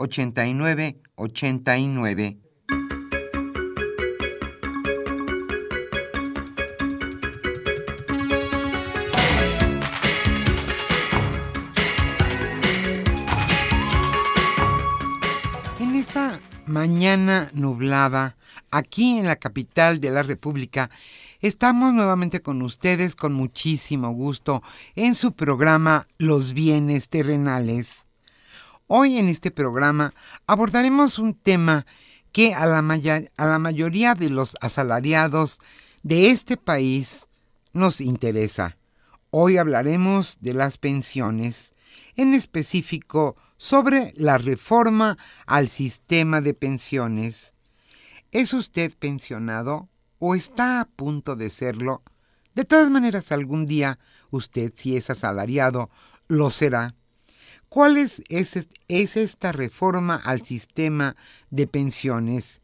8989. En esta mañana nublada, aquí en la capital de la República, Estamos nuevamente con ustedes con muchísimo gusto en su programa Los bienes terrenales. Hoy en este programa abordaremos un tema que a la, mayoría de los asalariados de este país nos interesa. Hoy hablaremos de las pensiones, en específico sobre la reforma al sistema de pensiones. ¿Es usted pensionado o está a punto de serlo? De todas maneras, algún día usted, si es asalariado, lo será. ¿Cuál es, esta reforma al sistema de pensiones?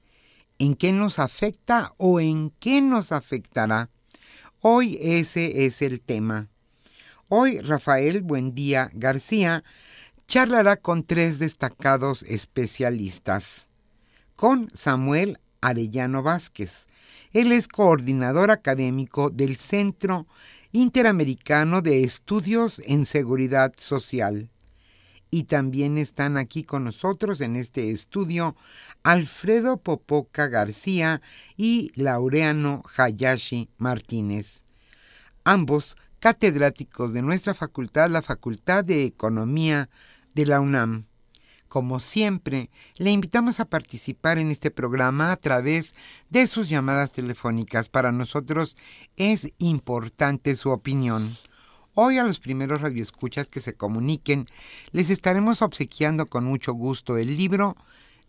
¿En qué nos afecta o en qué nos afectará? Hoy ese es el tema. Hoy Rafael Buendía García charlará con tres destacados especialistas. Con Samuel Arellano Vázquez. Él es coordinador académico del Centro Interamericano de Estudios en Seguridad Social y también están aquí con nosotros en este estudio Alfredo Popoca García y Laureano Hayashi Martínez. Ambos catedráticos de nuestra facultad, la Facultad de Economía de la UNAM. Como siempre, le invitamos a participar en este programa a través de sus llamadas telefónicas. Para nosotros es importante su opinión. Hoy a los primeros radioescuchas que se comuniquen les estaremos obsequiando con mucho gusto el libro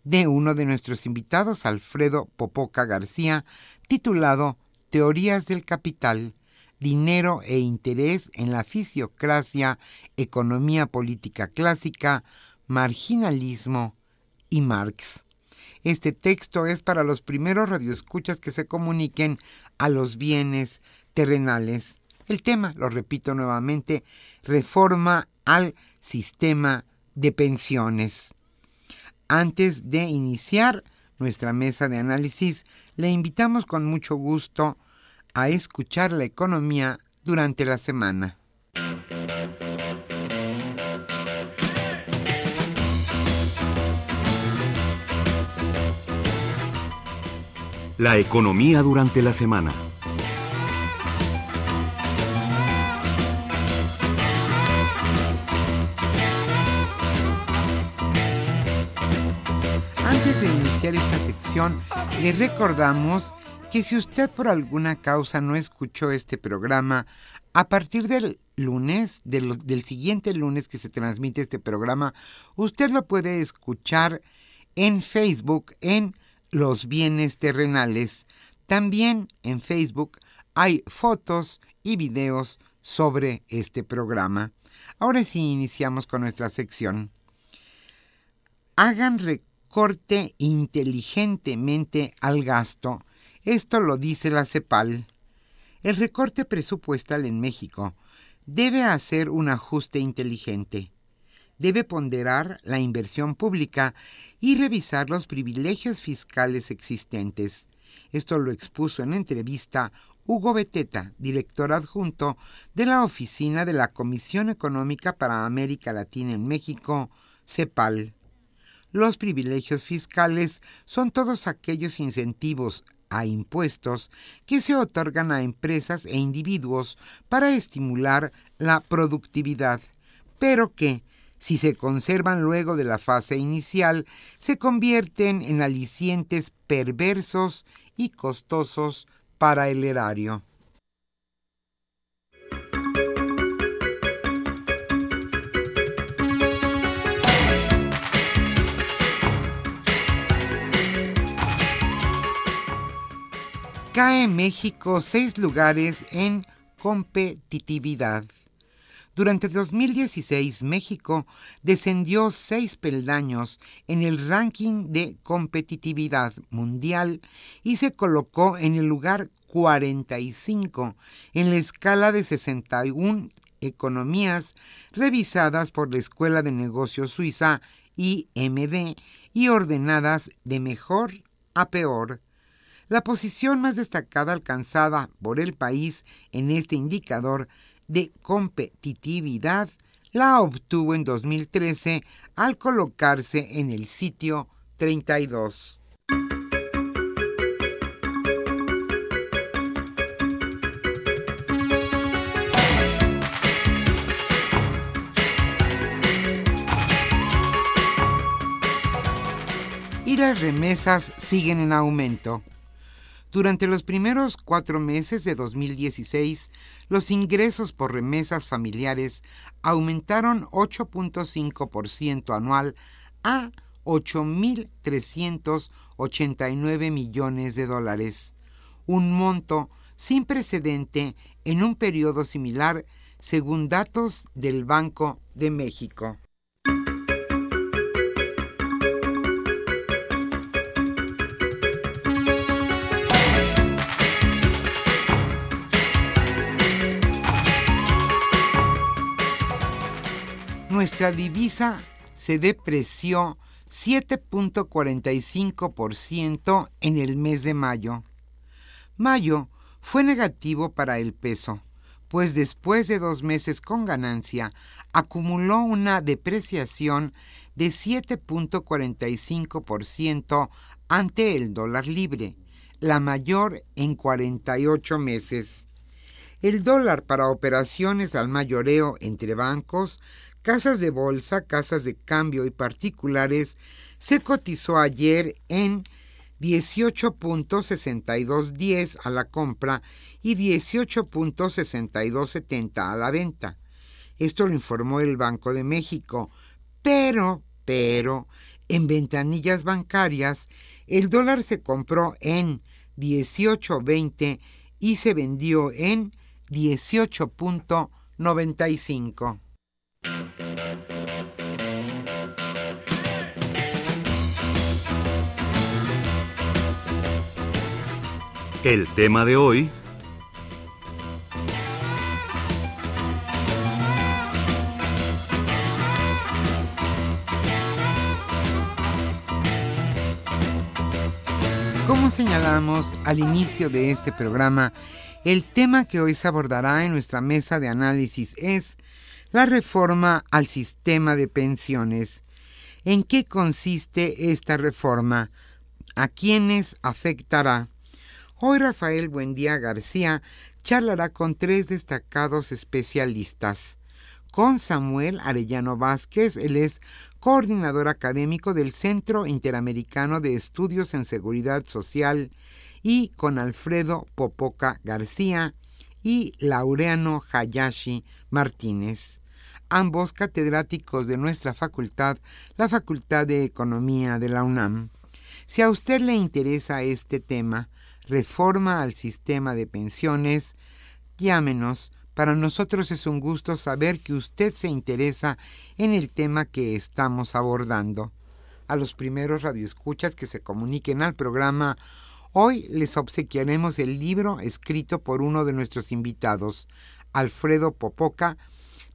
de uno de nuestros invitados, Alfredo Popoca García, titulado Teorías del Capital, Dinero e Interés en la Fisiocracia, Economía Política Clásica, Marginalismo y Marx. Este texto es para los primeros radioescuchas que se comuniquen a los bienes terrenales el tema, lo repito nuevamente, reforma al sistema de pensiones. Antes de iniciar nuestra mesa de análisis, le invitamos con mucho gusto a escuchar la economía durante la semana. La economía durante la semana. Esta sección, le recordamos que si usted por alguna causa no escuchó este programa, a partir del lunes, del, del siguiente lunes que se transmite este programa, usted lo puede escuchar en Facebook en Los Bienes Terrenales. También en Facebook hay fotos y videos sobre este programa. Ahora sí iniciamos con nuestra sección. Hagan corte inteligentemente al gasto Esto lo dice la CEPAL. El recorte presupuestal en México debe hacer un ajuste inteligente. Debe ponderar la inversión pública y revisar los privilegios fiscales existentes. Esto lo expuso en entrevista Hugo Beteta, director adjunto de la Oficina de la Comisión Económica para América Latina en México, CEPAL. Los privilegios fiscales son todos aquellos incentivos a impuestos que se otorgan a empresas e individuos para estimular la productividad, pero que, si se conservan luego de la fase inicial, se convierten en alicientes perversos y costosos para el erario. Cae México seis lugares en competitividad. Durante 2016, México descendió seis peldaños en el ranking de competitividad mundial y se colocó en el lugar 45 en la escala de 61 economías revisadas por la Escuela de Negocios Suiza IMD y ordenadas de mejor a peor. La posición más destacada alcanzada por el país en este indicador de competitividad la obtuvo en 2013 al colocarse en el sitio 32. Y las remesas siguen en aumento. Durante los primeros cuatro meses de 2016, los ingresos por remesas familiares aumentaron 8.5% anual a 8.389 millones de dólares, un monto sin precedente en un periodo similar según datos del Banco de México. Nuestra divisa se depreció 7.45% en el mes de mayo. Mayo fue negativo para el peso, pues después de dos meses con ganancia, acumuló una depreciación de 7.45% ante el dólar libre, la mayor en 48 meses. El dólar para operaciones al mayoreo entre bancos casas de bolsa, casas de cambio y particulares se cotizó ayer en 18.6210 a la compra y 18.6270 a la venta. Esto lo informó el Banco de México. Pero, pero, en ventanillas bancarias, el dólar se compró en 18.20 y se vendió en 18.95. El tema de hoy... Como señalamos al inicio de este programa, el tema que hoy se abordará en nuestra mesa de análisis es la reforma al sistema de pensiones. ¿En qué consiste esta reforma? ¿A quiénes afectará? Hoy Rafael Buendía García charlará con tres destacados especialistas. Con Samuel Arellano Vázquez, él es coordinador académico del Centro Interamericano de Estudios en Seguridad Social, y con Alfredo Popoca García y Laureano Hayashi Martínez ambos catedráticos de nuestra facultad, la Facultad de Economía de la UNAM. Si a usted le interesa este tema, reforma al sistema de pensiones, llámenos. Para nosotros es un gusto saber que usted se interesa en el tema que estamos abordando. A los primeros radioescuchas que se comuniquen al programa Hoy les obsequiaremos el libro escrito por uno de nuestros invitados, Alfredo Popoca,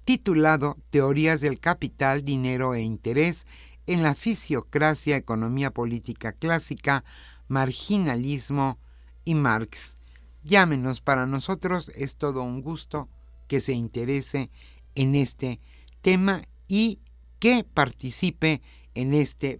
titulado Teorías del Capital, Dinero e Interés en la Fisiocracia, Economía Política Clásica, Marginalismo y Marx. Llámenos, para nosotros es todo un gusto que se interese en este tema y que participe en este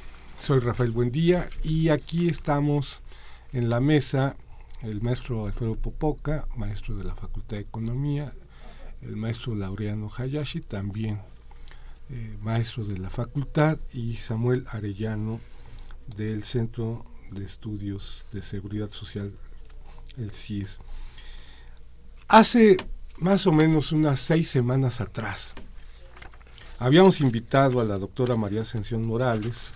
Soy Rafael Buendía y aquí estamos en la mesa el maestro Alfredo Popoca, maestro de la Facultad de Economía, el maestro Laureano Hayashi, también eh, maestro de la facultad, y Samuel Arellano del Centro de Estudios de Seguridad Social, el CIES. Hace más o menos unas seis semanas atrás, Habíamos invitado a la doctora María Ascensión Morales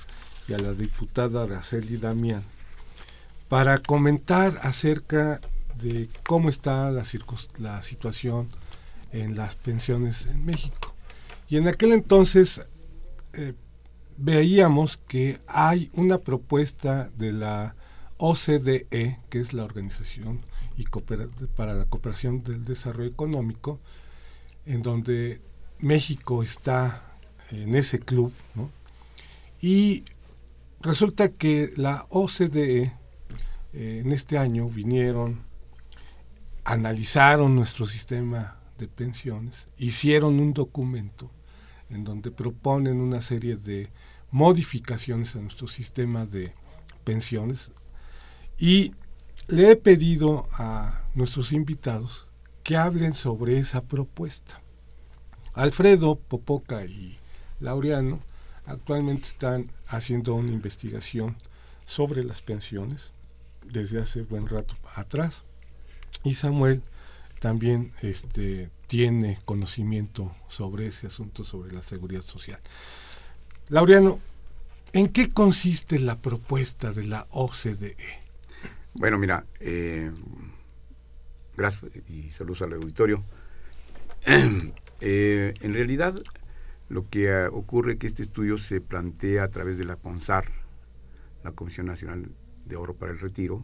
y a la diputada Araceli Damián para comentar acerca de cómo está la, situación en las pensiones en México. Y en aquel entonces eh, veíamos que hay una propuesta de la OCDE, que es la Organización para la Cooperación del Desarrollo Económico, en donde México está en ese club, ¿no? Y resulta que la OCDE eh, en este año vinieron, analizaron nuestro sistema de pensiones, hicieron un documento en donde proponen una serie de modificaciones a nuestro sistema de pensiones y le he pedido a nuestros invitados que hablen sobre esa propuesta. Alfredo Popoca y Laureano actualmente están haciendo una investigación sobre las pensiones desde hace buen rato atrás y Samuel también este, tiene conocimiento sobre ese asunto, sobre la seguridad social. Laureano, ¿en qué consiste la propuesta de la OCDE? Bueno, mira, eh, gracias y saludos al auditorio. Eh, en realidad, lo que uh, ocurre es que este estudio se plantea a través de la CONSAR, la Comisión Nacional de Oro para el Retiro,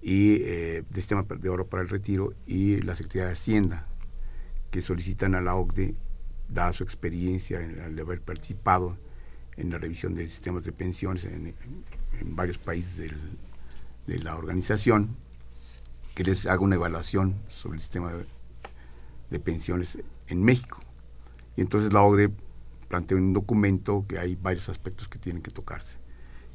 y eh, de Sistema de Oro para el Retiro, y la Secretaría de Hacienda, que solicitan a la OCDE, dada su experiencia en, haber participado en la revisión de sistemas de pensiones en, varios países de la organización, que les haga una evaluación sobre el sistema de pensiones en México. Y entonces la OCDE plantea un documento que hay varios aspectos que tienen que tocarse.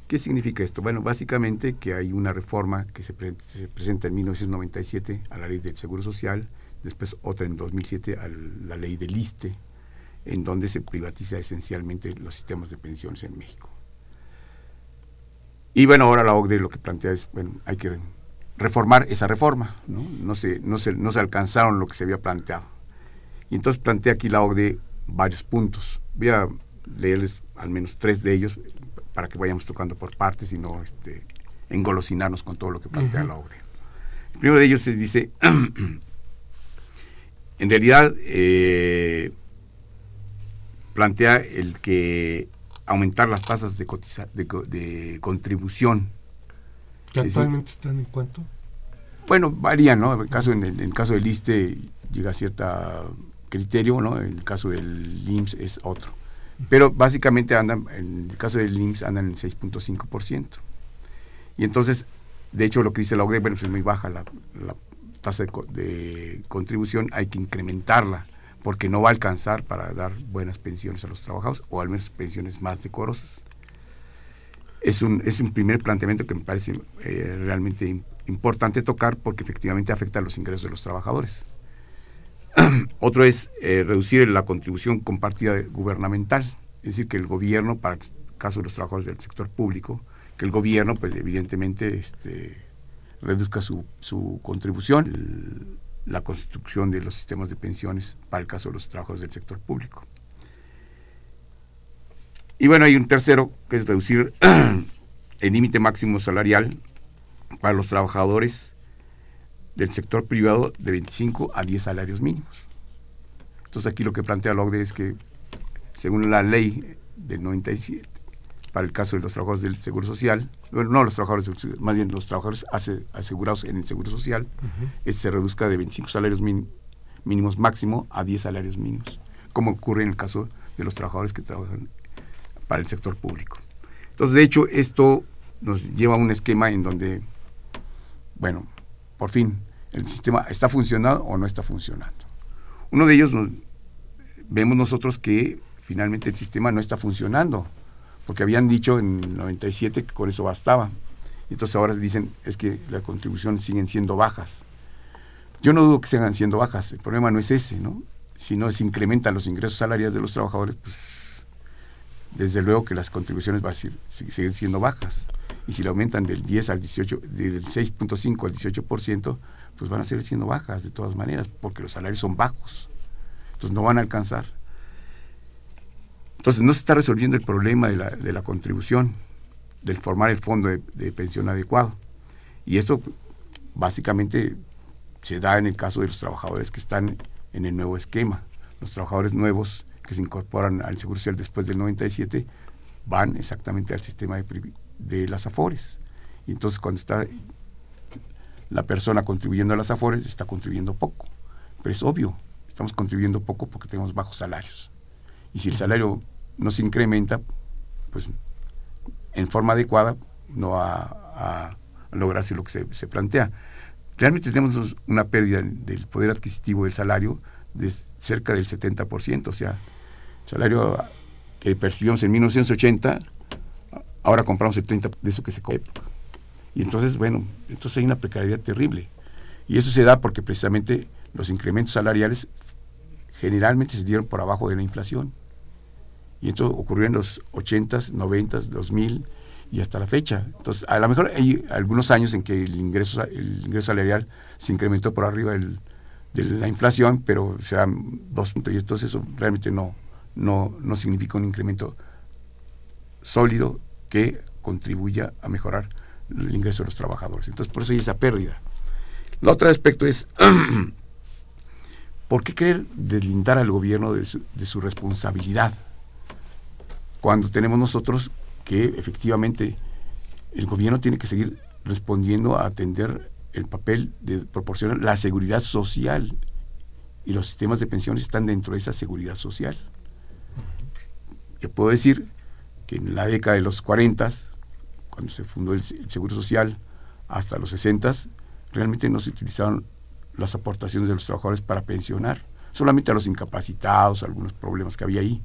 ¿Qué significa esto? Bueno, básicamente que hay una reforma que se, presenta en 1997 a la ley del Seguro Social, después otra en 2007 a la ley del ISTE, en donde se privatiza esencialmente los sistemas de pensiones en México. Y bueno, ahora la OCDE lo que plantea es, bueno, hay que reformar esa reforma, ¿no? No se, no se, no se alcanzaron lo que se había planteado. Y entonces plantea aquí la OCDE varios puntos. Voy a leerles al menos tres de ellos para que vayamos tocando por partes y no este, engolosinarnos con todo lo que plantea uh -huh. la OCDE. El primero de ellos es, dice, en realidad eh, plantea el que aumentar las tasas de, cotiza de, de contribución. ¿Que actualmente decir, están en cuánto? Bueno, varían, ¿no? En el caso, en el, en el caso del ISTE llega a cierto criterio, ¿no? En el caso del IMSS es otro. Pero básicamente andan, en el caso del IMSS andan en 6.5%. Y entonces, de hecho, lo que dice la OCDE, bueno, pues es muy baja la, tasa de, de, contribución, hay que incrementarla, porque no va a alcanzar para dar buenas pensiones a los trabajadores, o al menos pensiones más decorosas. Es un, es un primer planteamiento que me parece eh, realmente importante tocar, porque efectivamente afecta a los ingresos de los trabajadores. Otro es eh, reducir la contribución compartida gubernamental, es decir, que el gobierno, para el caso de los trabajadores del sector público, que el gobierno, pues evidentemente, este, reduzca su, su contribución, la construcción de los sistemas de pensiones para el caso de los trabajadores del sector público. Y bueno, hay un tercero, que es reducir el límite máximo salarial para los trabajadores del sector privado de 25 a 10 salarios mínimos. Entonces aquí lo que plantea la OCDE es que, según la ley del 97, para el caso de los trabajadores del Seguro Social, bueno, no los trabajadores, más bien los trabajadores asegurados en el Seguro Social, uh -huh. es, se reduzca de 25 salarios mínimos máximo a 10 salarios mínimos, como ocurre en el caso de los trabajadores que trabajan para el sector público. Entonces, de hecho, esto nos lleva a un esquema en donde, bueno, por fin, el sistema está funcionando o no está funcionando. Uno de ellos vemos nosotros que finalmente el sistema no está funcionando, porque habían dicho en el 97 que con eso bastaba. Entonces ahora dicen es que las contribuciones siguen siendo bajas. Yo no dudo que sigan siendo bajas, el problema no es ese, ¿no? Si no se incrementan los ingresos salariales de los trabajadores, pues desde luego que las contribuciones van a seguir siendo bajas. Y si le aumentan del 10 al 18, del 6.5 al 18%, pues van a seguir siendo bajas de todas maneras, porque los salarios son bajos. Entonces no van a alcanzar. Entonces no se está resolviendo el problema de la, de la contribución, del formar el fondo de, de, pensión adecuado. Y esto básicamente se da en el caso de los trabajadores que están en el nuevo esquema. Los trabajadores nuevos que se incorporan al Seguro Social después del 97 van exactamente al sistema de, de las AFORES. Y entonces cuando está la persona contribuyendo a las AFORES, está contribuyendo poco. Pero es obvio, estamos contribuyendo poco porque tenemos bajos salarios. Y si el salario no se incrementa, pues en forma adecuada no va a, a lograrse lo que se, se, plantea. Realmente tenemos una pérdida del poder adquisitivo del salario de cerca del 70%, o sea, salario que percibimos en 1980, ahora compramos el 30% de eso que se época. Y entonces, bueno, entonces hay una precariedad terrible. Y eso se da porque precisamente los incrementos salariales generalmente se dieron por abajo de la inflación. Y esto ocurrió en los 80s, 90s, 2000 y hasta la fecha. Entonces, a lo mejor hay algunos años en que el ingreso, el ingreso salarial se incrementó por arriba del, de la inflación, pero puntos. Y entonces eso realmente no, no, no significa un incremento sólido que contribuya a mejorar el ingreso de los trabajadores. Entonces, por eso hay esa pérdida. El otro aspecto es, ¿por qué querer deslindar al gobierno de su, responsabilidad? Cuando tenemos nosotros que efectivamente el gobierno tiene que seguir respondiendo a atender el papel de proporcionar la seguridad social y los sistemas de pensiones están dentro de esa seguridad social. Yo puedo decir que en la década de los 40, cuando se fundó el, Seguro Social, hasta los 60, realmente no se utilizaron las aportaciones de los trabajadores para pensionar, solamente a los incapacitados, algunos problemas que había ahí,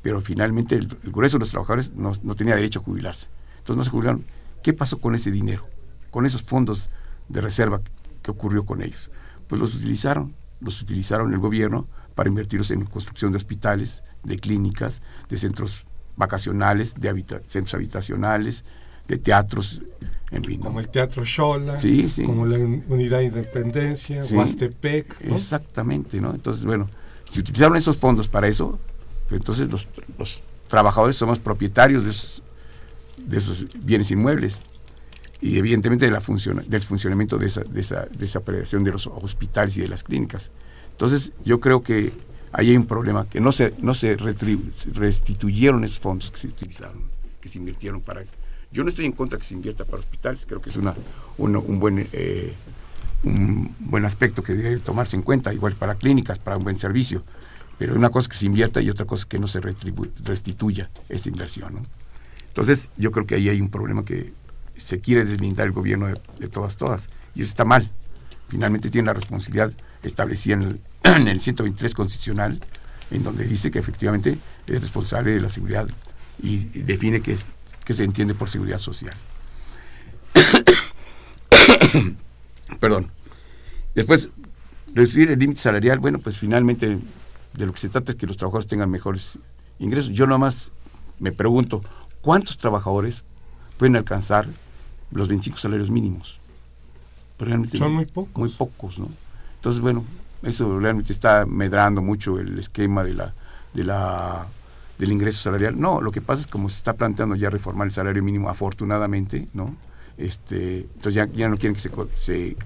pero finalmente el, grueso de los trabajadores no, no, tenía derecho a jubilarse. Entonces no se jubilaron. ¿Qué pasó con ese dinero? Con esos fondos de reserva que ocurrió con ellos. Pues los utilizaron, los utilizaron el gobierno para invertirlos en construcción de hospitales, de clínicas, de centros vacacionales, de centros habitacionales, de teatros, en fin. Como el Teatro Shola, sí, sí. como la Unidad de Independencia, Huastepec. Exactamente, ¿no? Entonces, bueno, si utilizaron esos fondos para eso, pues entonces los, los trabajadores somos propietarios de esos, de esos bienes inmuebles y evidentemente de la función, del funcionamiento de esa, de, esa, de esa operación de los hospitales y de las clínicas. Entonces, yo creo que ahí hay un problema, que no se, no se restituyeron esos fondos que se utilizaron, que se invirtieron para eso. Yo no estoy en contra que se invierta para hospitales, creo que es una, un, buen, eh, un buen aspecto que debe tomarse en cuenta, igual para clínicas, para un buen servicio. Pero una cosa que se invierta y otra cosa que no se restituya esa inversión. Entonces, yo creo que ahí hay un problema que se quiere deslindar el gobierno de, todas, todas. Y eso está mal. Finalmente tiene la responsabilidad establecida en el, en el 123 constitucional, en donde dice que efectivamente es responsable de la seguridad y, define qué es, que se entiende por seguridad social. Perdón. Después, reducir el límite salarial, bueno, pues finalmente de lo que se trata es que los trabajadores tengan mejores ingresos. Yo nada más me pregunto, ¿cuántos trabajadores pueden alcanzar los 25 salarios mínimos. realmente Son muy pocos. Muy pocos, ¿no? Entonces, bueno, eso realmente está medrando mucho el esquema de la, de la, del ingreso salarial. No, lo que pasa es como se está planteando ya reformar el salario mínimo, afortunadamente, ¿no? Este, entonces ya, ya no quieren que se, se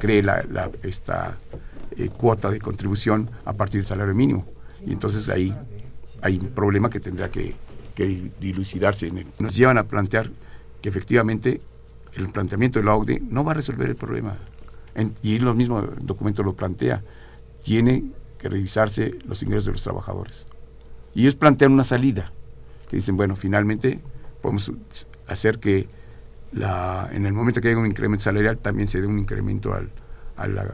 cree la, la esta eh, cuota de contribución a partir del salario mínimo. Y entonces ahí hay un problema que tendrá que, que dilucidarse. Nos llevan a plantear que efectivamente el planteamiento de la OCDE no va a resolver el problema. y lo mismo el documento lo plantea. Tiene que revisarse los ingresos de los trabajadores. Y ellos plantean una salida, que dicen, bueno, finalmente podemos hacer que la, en el momento que haya un incremento salarial también se dé un incremento al, a, la,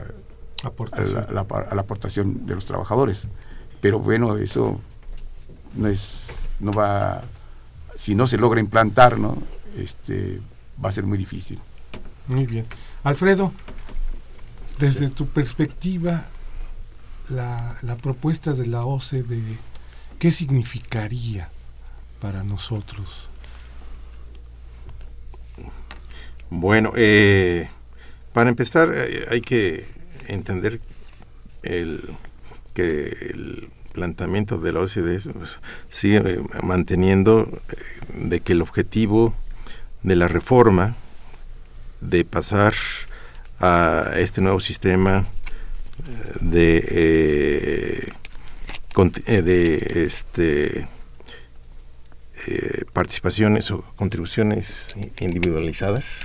aportación. A, la, a, la, aportación de los trabajadores. Pero bueno, eso no es, no va, si no se logra implantar, ¿no? Este, va a ser muy difícil. Muy bien. Alfredo, desde tu perspectiva, la, la, propuesta de la OCDE, ¿qué significaría para nosotros? Bueno, eh, para empezar eh, hay que entender el, que el planteamiento de la OCDE pues, sigue manteniendo eh, de que el objetivo de la reforma, de pasar a este nuevo sistema eh, de, eh, eh, de este, participaciones o contribuciones individualizadas,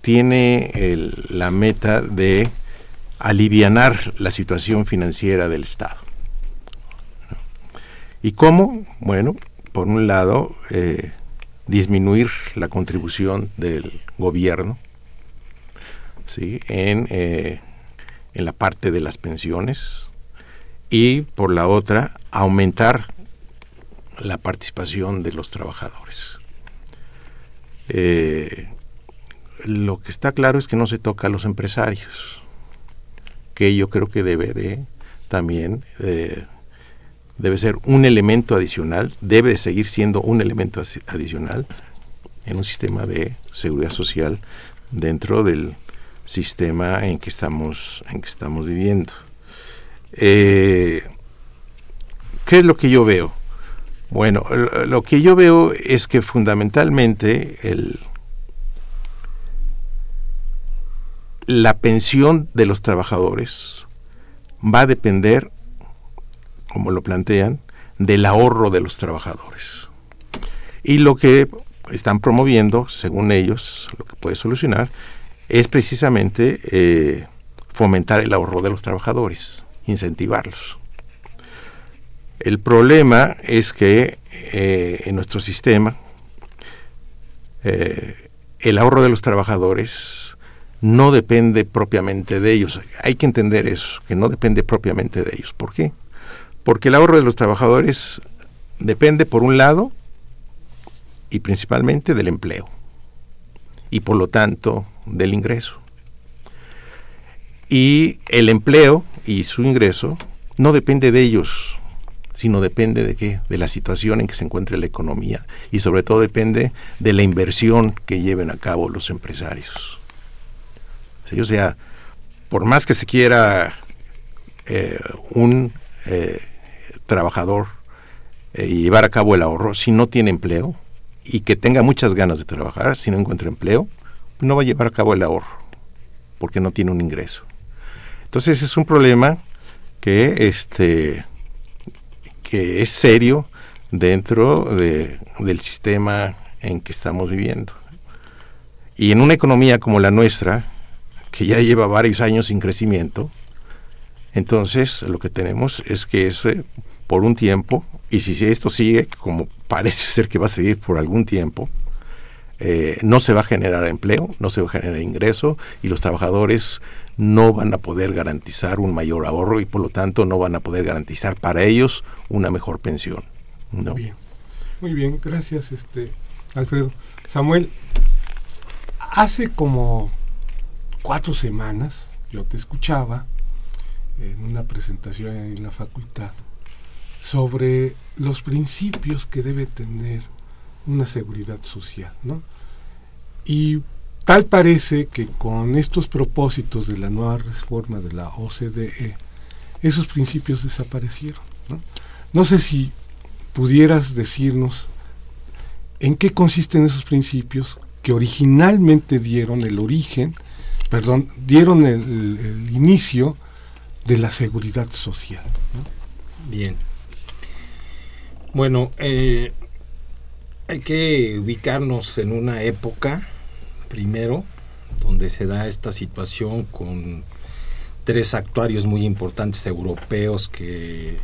tiene la meta de alivianar la situación financiera del Estado. ¿Y cómo? Bueno, por un lado, eh, disminuir la contribución del gobierno ¿sí? en, eh, en la parte de las pensiones y por la otra, aumentar la participación de los trabajadores. Eh, lo que está claro es que no se toca a los empresarios, que yo creo que debe de también debe ser un elemento adicional, debe seguir siendo un elemento adicional en un sistema de seguridad social dentro del sistema en que estamos, en que estamos viviendo. Eh, ¿Qué es lo que yo veo? Bueno, lo que yo veo es que fundamentalmente el, la pensión de los trabajadores va a depender, como lo plantean, del ahorro de los trabajadores. Y lo que están promoviendo, según ellos, lo que puede solucionar, es precisamente eh, fomentar el ahorro de los trabajadores, incentivarlos. El problema es que eh, en nuestro sistema eh, el ahorro de los trabajadores no depende propiamente de ellos. Hay que entender eso, que no depende propiamente de ellos. ¿Por qué? Porque el ahorro de los trabajadores depende, por un lado, y principalmente del empleo, y por lo tanto del ingreso. Y el empleo y su ingreso no depende de ellos, sino depende de qué? De la situación en que se encuentre la economía y sobre todo depende de la inversión que lleven a cabo los empresarios. O sea, por más que se quiera eh, un eh, trabajador eh, llevar a cabo el ahorro, si no tiene empleo y que tenga muchas ganas de trabajar, si no encuentra empleo, no va a llevar a cabo el ahorro porque no tiene un ingreso. Entonces es un problema que este que es serio dentro del sistema en que estamos viviendo. Y en una economía como la nuestra, que ya lleva varios años sin crecimiento, entonces lo que tenemos es que es por un tiempo, y si esto sigue, como parece ser que va a seguir por algún tiempo, eh, no se va a generar empleo, no se va a generar ingreso y los trabajadores no van a poder garantizar un mayor ahorro y por lo tanto no van a poder garantizar para ellos una mejor pensión. Muy bien, muy bien, gracias este Alfredo. Samuel, hace como cuatro semanas yo te escuchaba en una presentación en la facultad sobre los principios que debe tener una seguridad social, ¿no? Y tal parece que con estos propósitos de la nueva reforma de la OCDE, esos principios desaparecieron. No, no sé si pudieras decirnos en qué consisten esos principios que originalmente dieron el origen, perdón, dieron el, inicio de la seguridad social. Bien. Bueno, eh, hay que ubicarnos en una época, primero, donde se da esta situación con tres actuarios muy importantes europeos que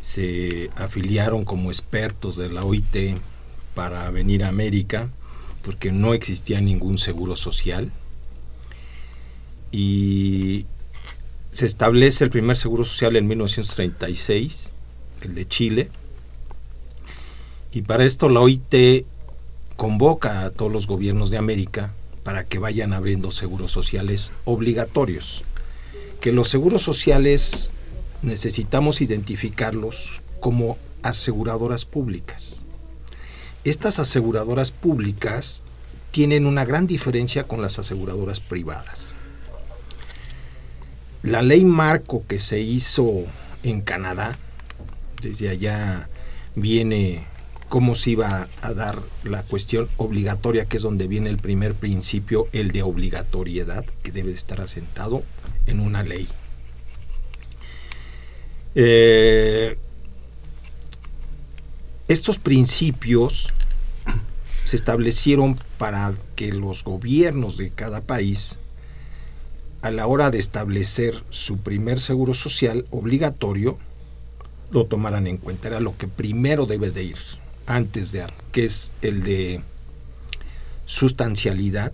se afiliaron como expertos de la OIT para venir a América, porque no existía ningún seguro social. Y se establece el primer seguro social en 1936, el de Chile, y para esto la OIT convoca a todos los gobiernos de América para que vayan abriendo seguros sociales obligatorios. Que los seguros sociales necesitamos identificarlos como aseguradoras públicas. Estas aseguradoras públicas tienen una gran diferencia con las aseguradoras privadas. La ley marco que se hizo en Canadá, desde allá viene cómo se iba a dar la cuestión obligatoria, que es donde viene el primer principio, el de obligatoriedad, que debe estar asentado en una ley. Eh, estos principios se establecieron para que los gobiernos de cada país, a la hora de establecer su primer seguro social obligatorio, lo tomaran en cuenta. Era lo que primero debe de ir antes de que es el de sustancialidad.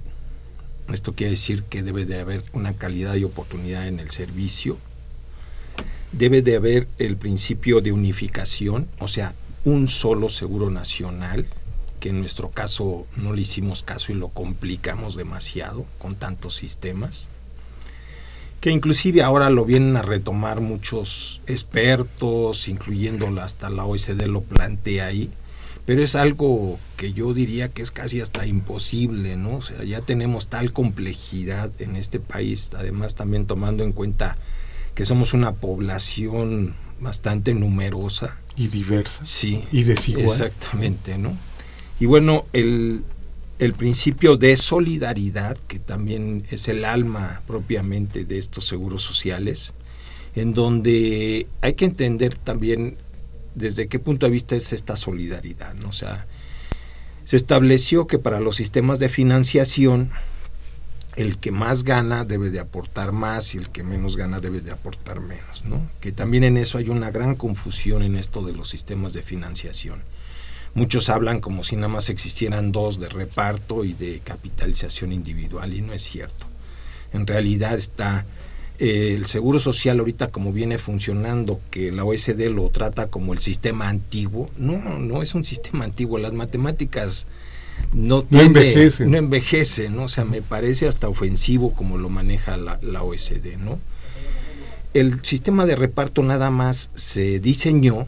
Esto quiere decir que debe de haber una calidad y oportunidad en el servicio. Debe de haber el principio de unificación, o sea, un solo seguro nacional, que en nuestro caso no le hicimos caso y lo complicamos demasiado con tantos sistemas que inclusive ahora lo vienen a retomar muchos expertos, incluyendo hasta la OECD lo plantea ahí, pero es algo que yo diría que es casi hasta imposible, ¿no? O sea, ya tenemos tal complejidad en este país, además también tomando en cuenta que somos una población bastante numerosa. Y diversa. Sí. Y desigual. Exactamente, ¿no? Y bueno, el, el principio de solidaridad, que también es el alma propiamente de estos seguros sociales, en donde hay que entender también desde qué punto de vista es esta solidaridad, ¿no? O sea, se estableció que para los sistemas de financiación el que más gana debe de aportar más y el que menos gana debe de aportar menos, ¿no? Que también en eso hay una gran confusión en esto de los sistemas de financiación. Muchos hablan como si nada más existieran dos de reparto y de capitalización individual y no es cierto. En realidad está eh, el seguro social ahorita como viene funcionando, que la OSD lo trata como el sistema antiguo. No, no es un sistema antiguo. Las matemáticas no, no envejecen. No envejece, ¿no? O sea, me parece hasta ofensivo como lo maneja la, la OSD, ¿no? El sistema de reparto nada más se diseñó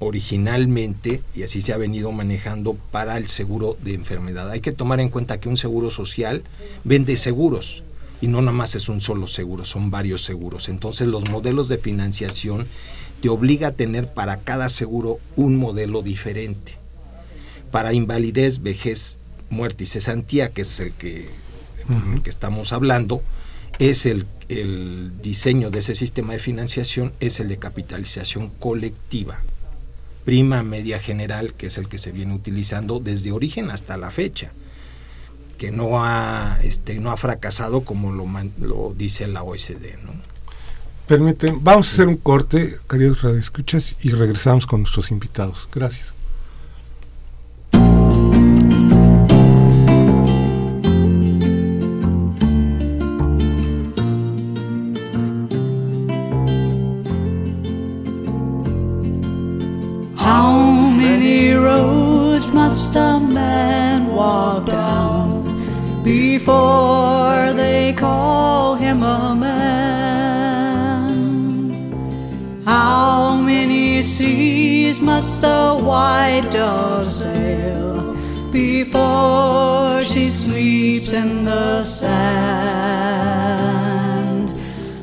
originalmente, y así se ha venido manejando, para el seguro de enfermedad. Hay que tomar en cuenta que un seguro social vende seguros y no nada más es un solo seguro, son varios seguros. Entonces los modelos de financiación te obliga a tener para cada seguro un modelo diferente. Para invalidez, vejez, muerte y cesantía, que es el que, el que estamos hablando, es el, el diseño de ese sistema de financiación, es el de capitalización colectiva prima media general, que es el que se viene utilizando desde origen hasta la fecha, que no ha, este, no ha fracasado como lo, man, lo dice la OSD. ¿no? Permiten, vamos a hacer un corte, queridos radioescuchas, y regresamos con nuestros invitados. Gracias. must a man walk down before they call him a man? How many seas must a white dove sail before she sleeps in the sand?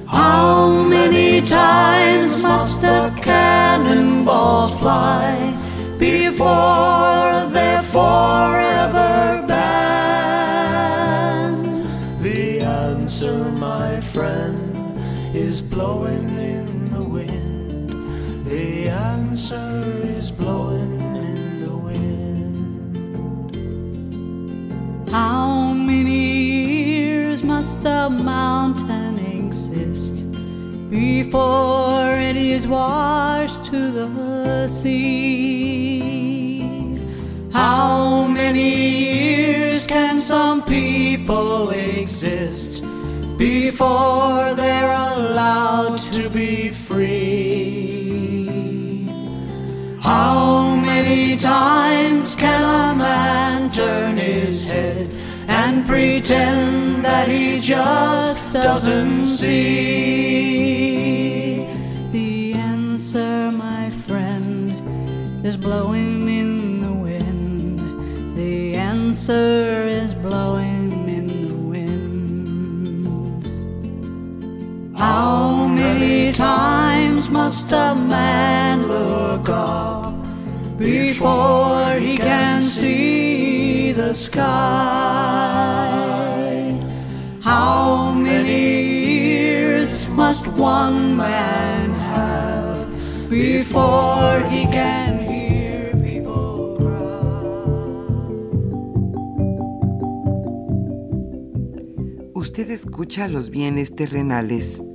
How many times must a cannonball fly? before they're forever is blowing in the wind. The answer is blowing in the wind. How many years must a mountain exist? before it is washed to the sea. How many years can some people exist before they're allowed to be free? How many times can a man turn his head? and pretend that he just doesn't see. The answer, my friend, is blowing in the wind. The answer is blowing How many times must a man look up before he can see the sky? How many years must one man have before he can hear people cry? Usted escucha los bienes terrenales.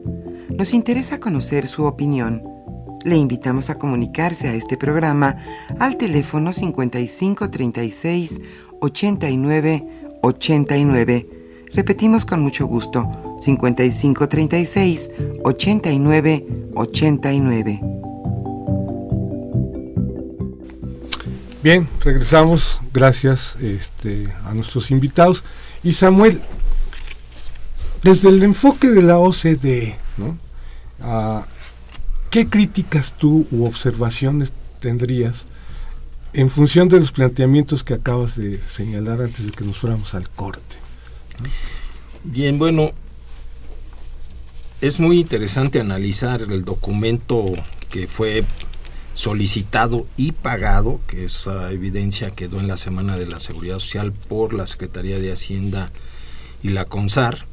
Nos interesa conocer su opinión. Le invitamos a comunicarse a este programa al teléfono 5536 89 89. Repetimos con mucho gusto, 5536 89 89. Bien, regresamos. Gracias este, a nuestros invitados. Y Samuel, desde el enfoque de la OCDE, ¿no? Uh, ¿qué críticas tú u observaciones tendrías en función de los planteamientos que acabas de señalar antes de que nos fuéramos al corte? Bien, bueno, es muy interesante analizar el documento que fue solicitado y pagado, que esa evidencia quedó en la Semana de la Seguridad Social por la Secretaría de Hacienda y la CONSAR.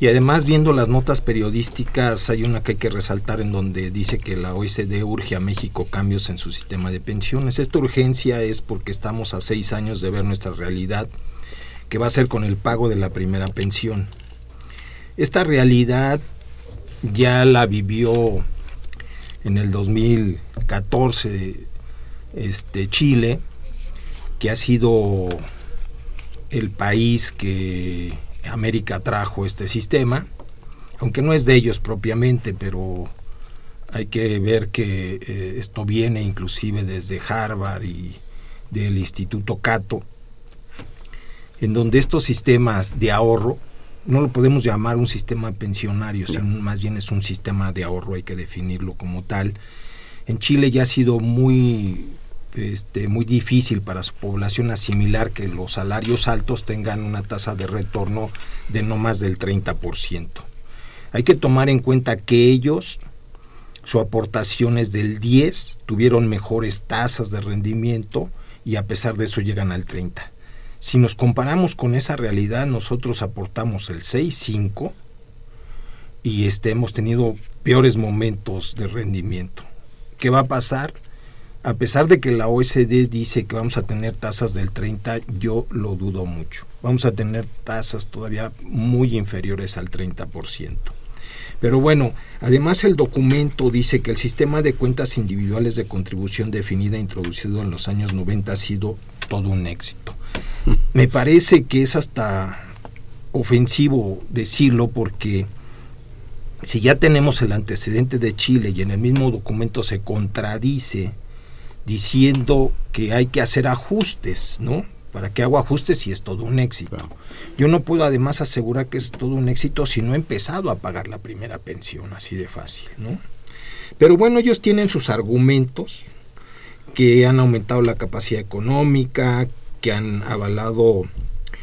Y además viendo las notas periodísticas, hay una que hay que resaltar en donde dice que la OECD urge a México cambios en su sistema de pensiones. Esta urgencia es porque estamos a seis años de ver nuestra realidad, que va a ser con el pago de la primera pensión. Esta realidad ya la vivió en el 2014 este, Chile, que ha sido el país que América trajo este sistema, aunque no es de ellos propiamente, pero hay que ver que eh, esto viene inclusive desde Harvard y del Instituto Cato, en donde estos sistemas de ahorro no lo podemos llamar un sistema pensionario, sino más bien es un sistema de ahorro, hay que definirlo como tal. En Chile ya ha sido muy, este, muy difícil para su población asimilar que los salarios altos tengan una tasa de retorno de no más del 30%. Hay que tomar en cuenta que ellos, su aportación es del 10, tuvieron mejores tasas de rendimiento y a pesar de eso llegan al 30. Si nos comparamos con esa realidad, nosotros aportamos el 6.5 y este, hemos tenido peores momentos de rendimiento. ¿Qué va a pasar? A pesar de que la OECD dice que vamos a tener tasas del 30, yo lo dudo mucho. Vamos a tener tasas todavía muy inferiores al 30%. Pero bueno, además el documento dice que el sistema de cuentas individuales de contribución definida introducido en los años 90 ha sido todo un éxito. Me parece que es hasta ofensivo decirlo porque si ya tenemos el antecedente de Chile y en el mismo documento se contradice diciendo que hay que hacer ajustes, ¿no? ¿Para qué hago ajustes si es todo un éxito? Yo no puedo además asegurar que es todo un éxito si no he empezado a pagar la primera pensión, así de fácil, ¿no? Pero bueno, ellos tienen sus argumentos que han aumentado la capacidad económica, que han avalado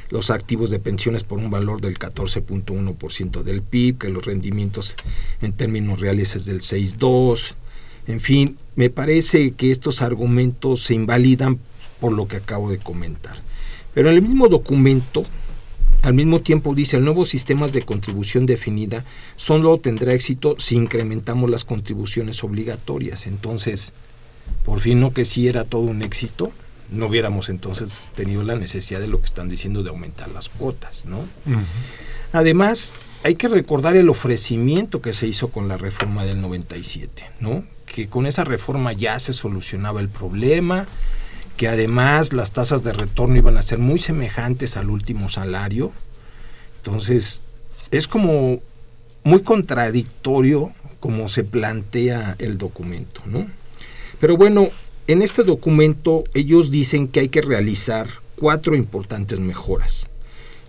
los activos de pensiones por un valor del 14.1% del PIB, que los rendimientos en términos reales es del 6.2%. En fin, me parece que estos argumentos se invalidan por lo que acabo de comentar. Pero en el mismo documento, al mismo tiempo dice, el nuevo sistema de contribución definida solo tendrá éxito si incrementamos las contribuciones obligatorias. Entonces, por fin no que sí era todo un éxito, no hubiéramos entonces tenido la necesidad de lo que están diciendo de aumentar las cuotas, ¿no? Además, hay que recordar el ofrecimiento que se hizo con la reforma del 97, ¿no? Que con esa reforma ya se solucionaba el problema, que además las tasas de retorno iban a ser muy semejantes al último salario. Entonces, es como muy contradictorio como se plantea el documento, ¿no? Pero bueno, en este documento ellos dicen que hay que realizar cuatro importantes mejoras.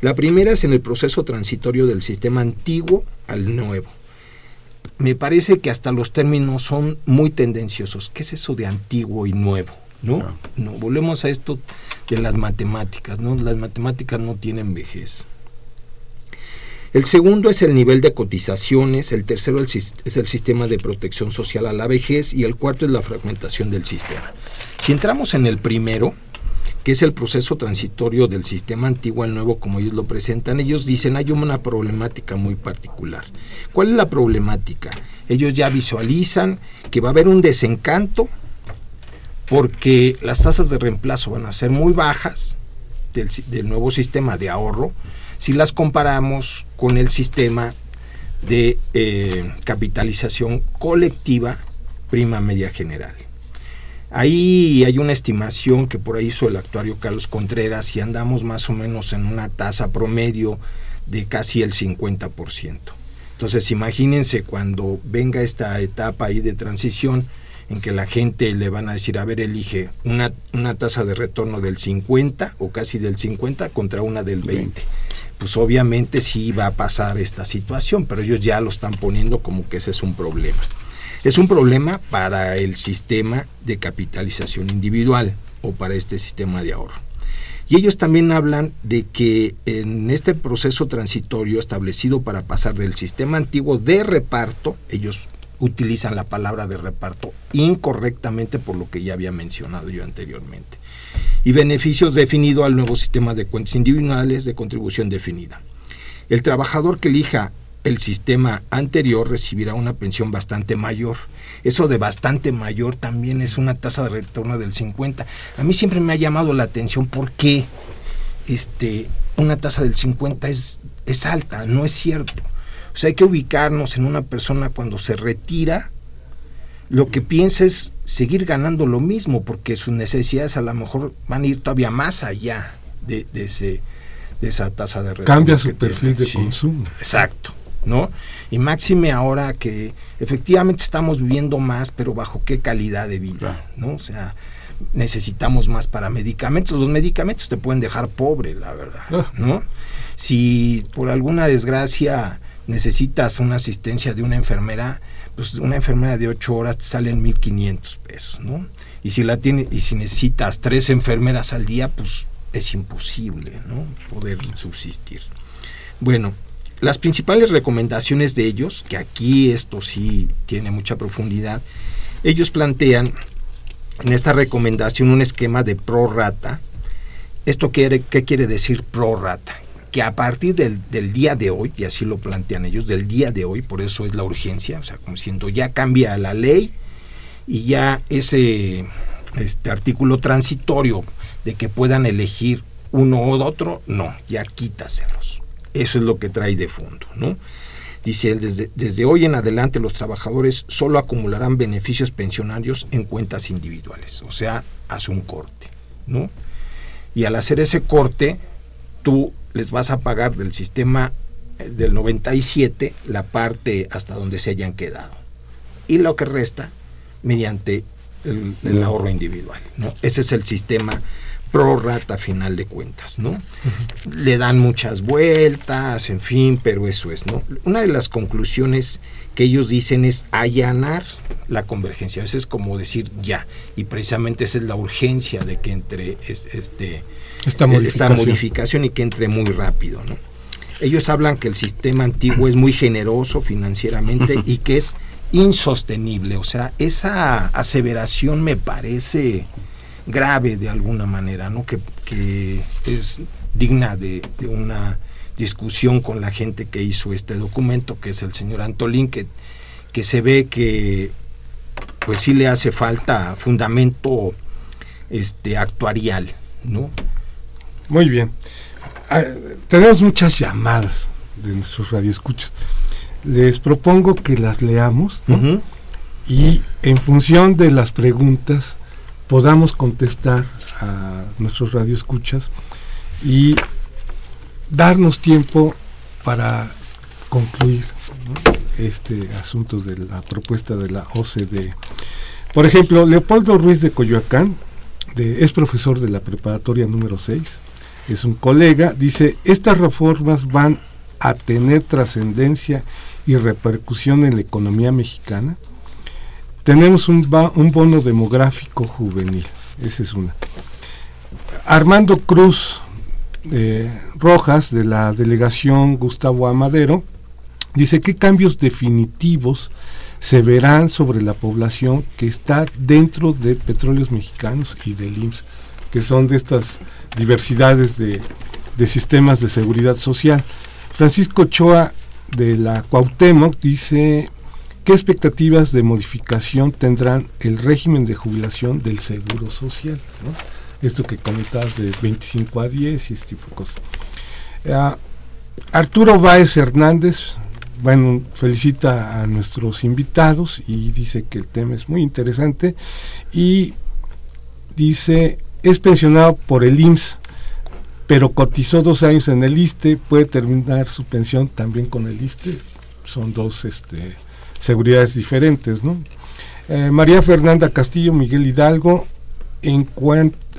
La primera es en el proceso transitorio del sistema antiguo al nuevo. Me parece que hasta los términos son muy tendenciosos. ¿Qué es eso de antiguo y nuevo? ¿No? No, volvemos a esto de las matemáticas, ¿no? Las matemáticas no tienen vejez. El segundo es el nivel de cotizaciones, el tercero es el sistema de protección social a la vejez y el cuarto es la fragmentación del sistema. Si entramos en el primero, que es el proceso transitorio del sistema antiguo al nuevo como ellos lo presentan, ellos dicen hay una problemática muy particular. ¿Cuál es la problemática? Ellos ya visualizan que va a haber un desencanto porque las tasas de reemplazo van a ser muy bajas del, nuevo sistema de ahorro si las comparamos con el sistema de eh, capitalización colectiva prima media general. Ahí hay una estimación que por ahí hizo el actuario Carlos Contreras y andamos más o menos en una tasa promedio de casi el 50%. Entonces imagínense cuando venga esta etapa ahí de transición en que la gente le van a decir, a ver, elige una, una tasa de retorno del 50 o casi del 50 contra una del 20 pues obviamente sí va a pasar esta situación, pero ellos ya lo están poniendo como que ese es un problema. Es un problema para el sistema de capitalización individual o para este sistema de ahorro. Y ellos también hablan de que en este proceso transitorio establecido para pasar del sistema antiguo de reparto, ellos utilizan la palabra de reparto incorrectamente por lo que ya había mencionado yo anteriormente. Y beneficios definido al nuevo sistema de cuentas individuales de contribución definida. El trabajador que elija el sistema anterior recibirá una pensión bastante mayor. Eso de bastante mayor también es una tasa de retorno del 50. A mí siempre me ha llamado la atención por qué este, una tasa del 50 es, es alta, no es cierto. O sea, hay que ubicarnos en una persona cuando se retira, lo que piensa es seguir ganando lo mismo, porque sus necesidades a lo mejor van a ir todavía más allá de, de ese, de esa tasa de retorno. Cambia su perfil tiene. de Sí, consumo. Exacto. ¿No? Y máxime ahora que efectivamente estamos viviendo más, pero bajo qué calidad de vida, ¿no? O sea, necesitamos más para medicamentos. Los medicamentos te pueden dejar pobre, la verdad, ¿no? Si por alguna desgracia necesitas una asistencia de una enfermera, pues una enfermera de 8 horas te salen 1500 pesos, ¿no? Y si la tiene y si necesitas tres enfermeras al día, pues es imposible, ¿no? Poder subsistir. Bueno, las principales recomendaciones de ellos, que aquí esto sí tiene mucha profundidad, ellos plantean en esta recomendación un esquema de prorata. ¿Esto quiere, qué quiere decir prorata? Que a partir del, del, día de hoy, y así lo plantean ellos, del día de hoy, por eso es la urgencia, o sea, como siento, ya cambia la ley y ya ese este artículo transitorio de que puedan elegir uno u otro, no, ya quítaselos. Eso es lo que trae de fondo, ¿no? Dice él, desde, desde hoy en adelante los trabajadores solo acumularán beneficios pensionarios en cuentas individuales, o sea, hace un corte, ¿no? Y al hacer ese corte, tú les vas a pagar del sistema eh, del 97 la parte hasta donde se hayan quedado. Y lo que resta mediante el, ahorro individual, ¿no? Ese es el sistema pro rata final de cuentas, ¿no? Le dan muchas vueltas, en fin, pero eso es, ¿no? Una de las conclusiones que ellos dicen es allanar la convergencia, eso es como decir ya, y precisamente esa es la urgencia de que entre es, este, esta, modificación. esta modificación y que entre muy rápido, ¿no? Ellos hablan que el sistema antiguo es muy generoso financieramente y que es insostenible, o sea, esa aseveración me parece grave de alguna manera, ¿no? Que, que es digna de, de, una discusión con la gente que hizo este documento, que es el señor Antolín, que, que se ve que pues sí le hace falta fundamento este actuarial, ¿no? Muy bien. Ah, tenemos muchas llamadas de nuestros radioescuchas. Les propongo que las leamos ¿no? uh -huh. y en función de las preguntas podamos contestar a nuestros radioescuchas y darnos tiempo para concluir este asunto de la propuesta de la OCDE. Por ejemplo, Leopoldo Ruiz de Coyoacán de, es profesor de la preparatoria número 6, es un colega, dice, estas reformas van a tener trascendencia y repercusión en la economía mexicana. Tenemos un, un, bono demográfico juvenil, esa es una. Armando Cruz eh, Rojas, de la delegación Gustavo Amadero, dice, ¿qué cambios definitivos se verán sobre la población que está dentro de Petróleos Mexicanos y del IMSS, que son de estas diversidades de, de sistemas de seguridad social? Francisco Ochoa, de la Cuauhtémoc, dice, ¿Qué expectativas de modificación tendrán el régimen de jubilación del Seguro Social? Esto que comentabas de 25 a 10 y este tipo de cosas. Uh, Arturo Báez Hernández, bueno, felicita a nuestros invitados y dice que el tema es muy interesante y dice, es pensionado por el IMSS, pero cotizó dos años en el ISTE, puede terminar su pensión también con el ISTE, son dos este, seguridades diferentes, ¿no? Eh, María Fernanda Castillo, Miguel Hidalgo, en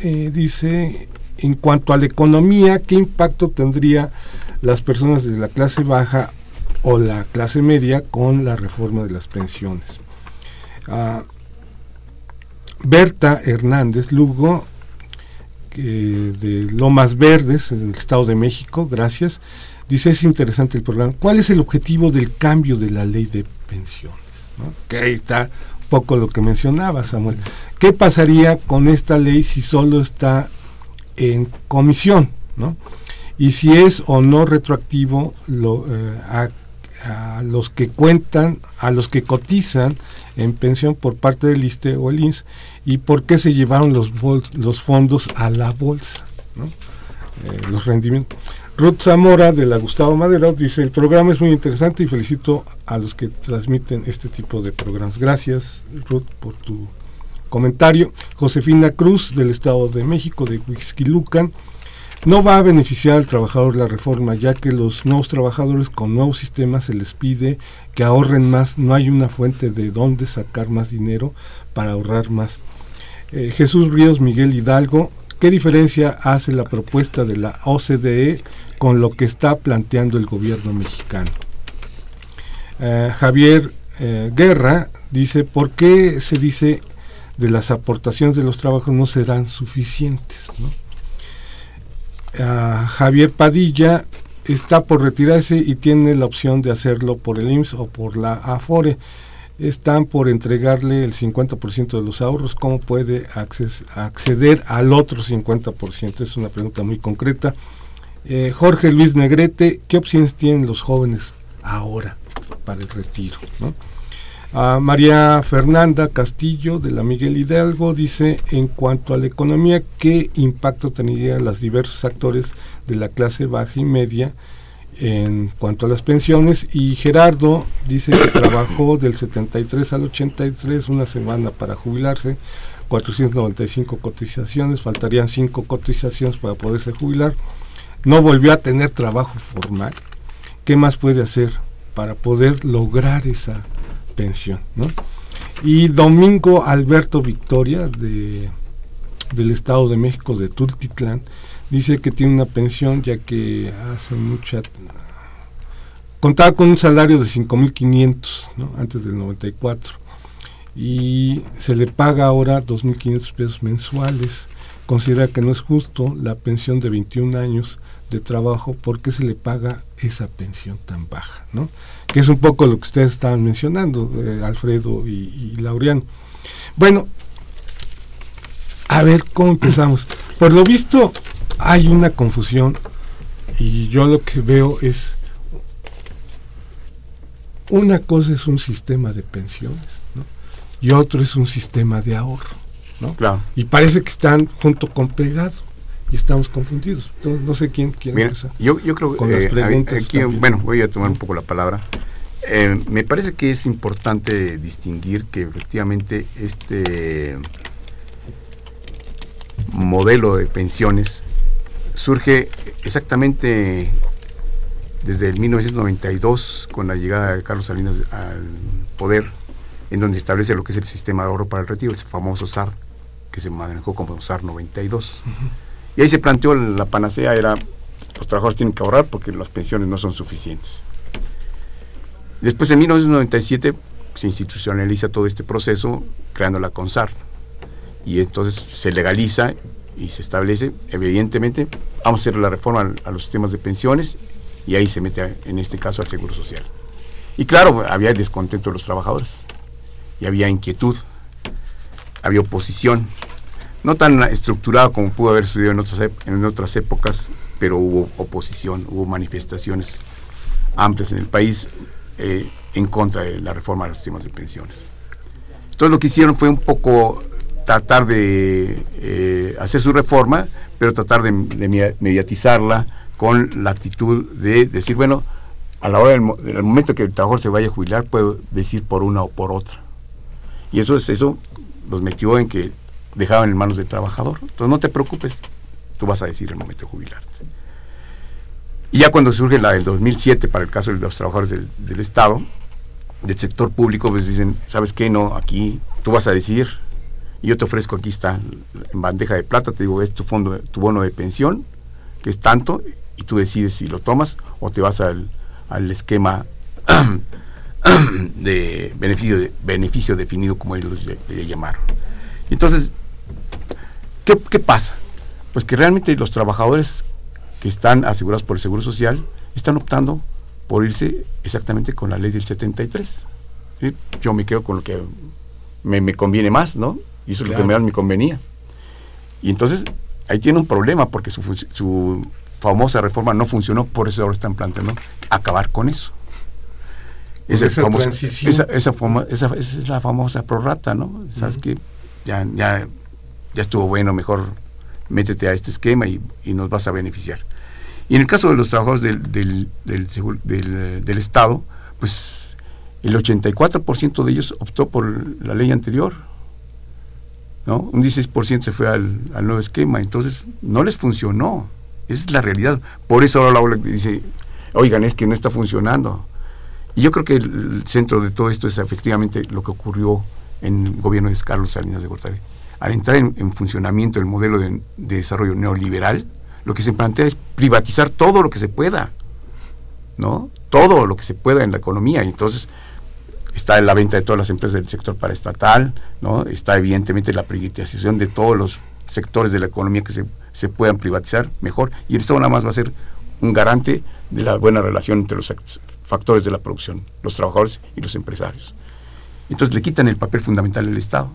eh, dice en cuanto a la economía, ¿qué impacto tendría las personas de la clase baja o la clase media con la reforma de las pensiones? Uh, Berta Hernández Lugo, de Lomas Verdes, en el Estado de México, gracias. Dice, es interesante el programa. ¿Cuál es el objetivo del cambio de la ley de pensiones? que ahí está un poco lo que mencionaba Samuel. ¿Qué pasaría con esta ley si solo está en comisión? ¿no? Y si es o no retroactivo lo, eh, a, los que cuentan, a los que cotizan en pensión por parte del ISTE o el INS y por qué se llevaron los, los fondos a la bolsa, ¿no? Eh, los rendimientos. Ruth Zamora de la Gustavo Madero dice, el programa es muy interesante y felicito a los que transmiten este tipo de programas. Gracias Ruth por tu comentario. Josefina Cruz del Estado de México de Huixquilucan. No va a beneficiar al trabajador la reforma, ya que los nuevos trabajadores con nuevos sistemas se les pide que ahorren más, no hay una fuente de dónde sacar más dinero para ahorrar más. Eh, Jesús Ríos Miguel Hidalgo, ¿qué diferencia hace la propuesta de la OCDE con lo que está planteando el gobierno mexicano? Eh, Javier eh, Guerra dice, ¿por qué se dice de las aportaciones de los trabajos no serán suficientes? Ah, Javier Padilla está por retirarse y tiene la opción de hacerlo por el IMSS o por la AFORE. Están por entregarle el 50% de los ahorros. ¿Cómo puede acceder al otro 50%? Es una pregunta muy concreta. Eh, Jorge Luis Negrete, ¿qué opciones tienen los jóvenes ahora para el retiro? María Fernanda Castillo de la Miguel Hidalgo dice, en cuanto a la economía, ¿qué impacto tendrían los diversos actores de la clase baja y media en cuanto a las pensiones? Y Gerardo dice que trabajó del 73 al 83 una semana para jubilarse, 495 cotizaciones, faltarían 5 cotizaciones para poderse jubilar, no volvió a tener trabajo formal. ¿Qué más puede hacer para poder lograr esa pensión, ¿no? Y Domingo Alberto Victoria de del Estado de México de Tultitlán dice que tiene una pensión ya que hace mucha contaba con un salario de 5500, ¿no? Antes del 94 y se le paga ahora 2500 pesos mensuales. Considera que no es justo la pensión de 21 años de trabajo porque se le paga esa pensión tan baja, ¿no? Que es un poco lo que ustedes estaban mencionando, eh, Alfredo y, y Laureano. Bueno, a ver cómo empezamos. Por lo visto hay una confusión y yo lo que veo es una cosa es un sistema de pensiones, ¿no? Y otro es un sistema de ahorro, ¿no? Claro. Y parece que están junto con pegado y estamos confundidos. No, no sé quién quiere Mira, empezar. yo, yo creo Con las preguntas aquí, bueno, voy a tomar un poco la palabra. Eh, me parece que es importante distinguir que efectivamente este modelo de pensiones surge exactamente desde el 1992 con la llegada de Carlos Salinas al poder, en donde establece lo que es el sistema de ahorro para el retiro, el famoso SAR, que se manejó como SAR 92. Y ahí se planteó la panacea, era los trabajadores tienen que ahorrar porque las pensiones no son suficientes. Después en 1997 se institucionaliza todo este proceso creando la CONSAR y entonces se legaliza y se establece, evidentemente, vamos a hacer la reforma a los sistemas de pensiones y ahí se mete a- en este caso al Seguro Social. Y claro, había el descontento de los trabajadores y había inquietud, había oposición, no tan estructurado como pudo haber sucedido en otras, ep- en otras épocas, pero hubo oposición, hubo manifestaciones amplias en el país eh, en contra de la reforma de los sistemas de pensiones. Entonces lo que hicieron fue un poco tratar de eh, hacer su reforma, pero tratar de, de media- mediatizarla con la actitud de decir, bueno, a la hora del del momento que el trabajador se vaya a jubilar, puede decir por una o por otra. Y eso es eso los metió en que dejaban en manos del trabajador. Entonces no te preocupes, tú vas a decir el momento de jubilarte. Y ya cuando surge la del 2007 para el caso de los trabajadores del, del Estado, del sector público, pues dicen, ¿sabes qué? No, aquí tú vas a decir, y yo te ofrezco, aquí está, en bandeja de plata, te digo, es tu fondo, tu bono de pensión, que es tanto, y tú decides si lo tomas o te vas al, al esquema de beneficio, beneficio definido como ellos le, llamaron. Entonces, ¿qué, ¿qué pasa? Pues que realmente los trabajadores que están asegurados por el Seguro Social están optando por irse exactamente con la ley del 73. Es ¿sí? yo me quedo con lo que me, me conviene más, ¿no? Y eso es lo que más me convenía. Y entonces ahí tiene un problema porque su, su famosa reforma no funcionó, por eso ahora están planteando acabar con eso. Esa esa, esa, fama- esa- esa es la famosa prorrata, ¿no? ¿Sabes qué? Ya, ya, ya estuvo bueno, mejor métete a este esquema y, y nos vas a beneficiar. Y en el caso de los trabajadores del, del, del, del, del Estado, pues el 84% de ellos optó por la ley anterior, ¿no? Un 16% se fue al, nuevo esquema, entonces no les funcionó. Esa es la realidad. Por eso ahora la ola dice, oigan, es que no está funcionando. Y yo creo que el, centro de todo esto es efectivamente lo que ocurrió en el gobierno de Carlos Salinas de Gortari. Al entrar en, en funcionamiento el modelo de, de desarrollo neoliberal, lo que se plantea es privatizar todo lo que se pueda, ¿no? Todo lo que se pueda en la economía. Y entonces está la venta de todas las empresas del sector paraestatal, ¿no? Está evidentemente la privatización de todos los sectores de la economía que se, se puedan privatizar mejor. Y el Estado nada más va a ser un garante de la buena relación entre los fac- factores de la producción, los trabajadores y los empresarios. Entonces le quitan el papel fundamental del Estado.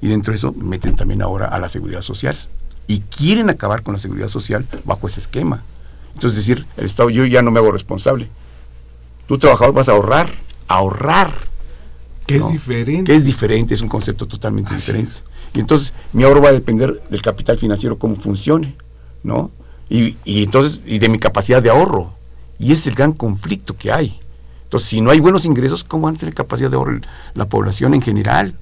Y dentro de eso meten también ahora a la seguridad social. Y quieren acabar con la seguridad social bajo ese esquema. Entonces decir, el Estado, yo ya no me hago responsable. Tú trabajador vas a ahorrar, ahorrar. Que es diferente. Que es diferente, es un concepto totalmente diferente. Y entonces mi ahorro va a depender del capital financiero, cómo funcione, ¿no? Y, y entonces, y de mi capacidad de ahorro. Y ese es el gran conflicto que hay. Entonces, si no hay buenos ingresos, ¿cómo van a tener capacidad de ahorro la población en general?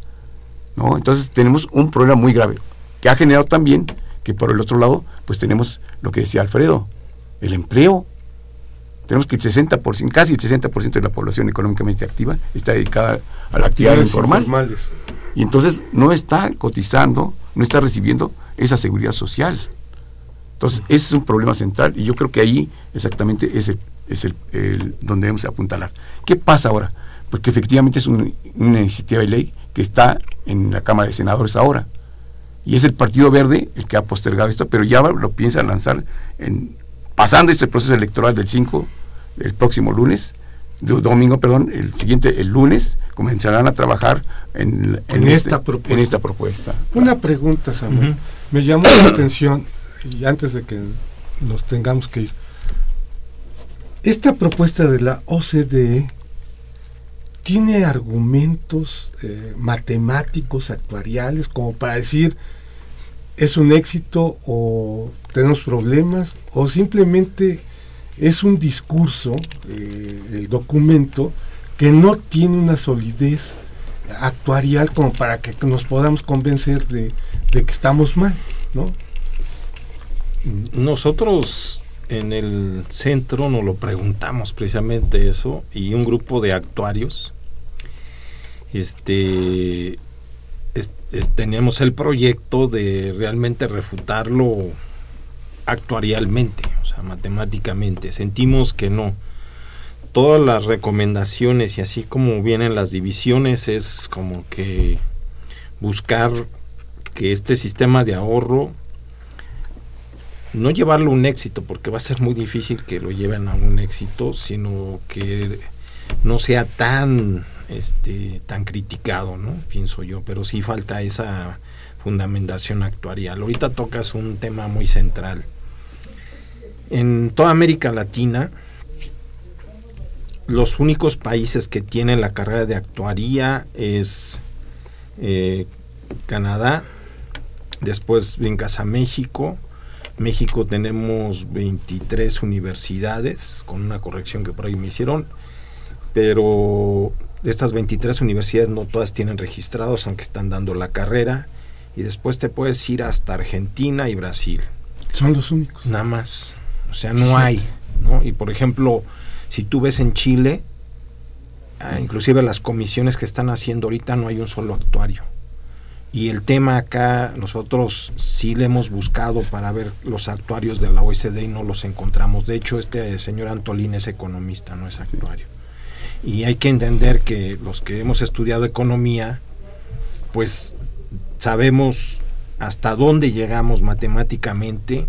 ¿No? Entonces tenemos un problema muy grave, que ha generado también que por el otro lado, pues tenemos lo que decía Alfredo, el empleo. Tenemos que el 60%, casi el 60% de la población económicamente activa está dedicada a la actividad informal. informales. Y entonces no está cotizando, no está recibiendo esa seguridad social. Entonces, ese es un problema central y yo creo que ahí exactamente es, el, es el, el- donde debemos apuntalar. ¿Qué pasa ahora? Porque efectivamente es un- una iniciativa de ley que está en la Cámara de Senadores ahora. Y es el Partido Verde el que ha postergado esto, pero ya lo piensa lanzar en, pasando este proceso electoral del 5, el próximo lunes, do- domingo, perdón, el siguiente, el lunes, comenzarán a trabajar en, En este- esta propuesta. en esta propuesta. Una pregunta, Samuel. Me llamó la atención, y antes de que nos tengamos que ir, esta propuesta de la OCDE tiene argumentos eh, matemáticos, actuariales, como para decir es un éxito o tenemos problemas, o simplemente es un discurso, eh, el documento, que no tiene una solidez actuarial como para que nos podamos convencer de, que estamos mal, ¿no? Nosotros en el centro nos lo preguntamos precisamente eso y un grupo de actuarios este es- es- teníamos el proyecto de realmente refutarlo actuarialmente, o sea, matemáticamente. Sentimos que no. Todas las recomendaciones y así como vienen las divisiones es como que buscar que este sistema de ahorro no llevarlo a un éxito, porque va a ser muy difícil que lo lleven a un éxito, sino que no sea tan este tan criticado, ¿no? Pienso yo, pero sí falta esa fundamentación actuarial. Ahorita tocas un tema muy central. En toda América Latina, los únicos países que tienen la carrera de actuaría es eh, Canadá, después brincas a México, México tenemos 23 universidades, con una corrección que por ahí me hicieron, pero de estas 23 universidades no todas tienen registrados, aunque están dando la carrera, y después te puedes ir hasta Argentina y Brasil, Son los únicos. nada más, sea, no hay, ¿no? Y por ejemplo, si tú ves en Chile, ah, inclusive las comisiones que están haciendo ahorita no hay un solo actuario. Y el tema acá, nosotros sí le hemos buscado para ver los actuarios de la OECD y no los encontramos. De hecho, este señor Antolín es economista, no es actuario. Y hay que entender que los que hemos estudiado economía, pues sabemos hasta dónde llegamos matemáticamente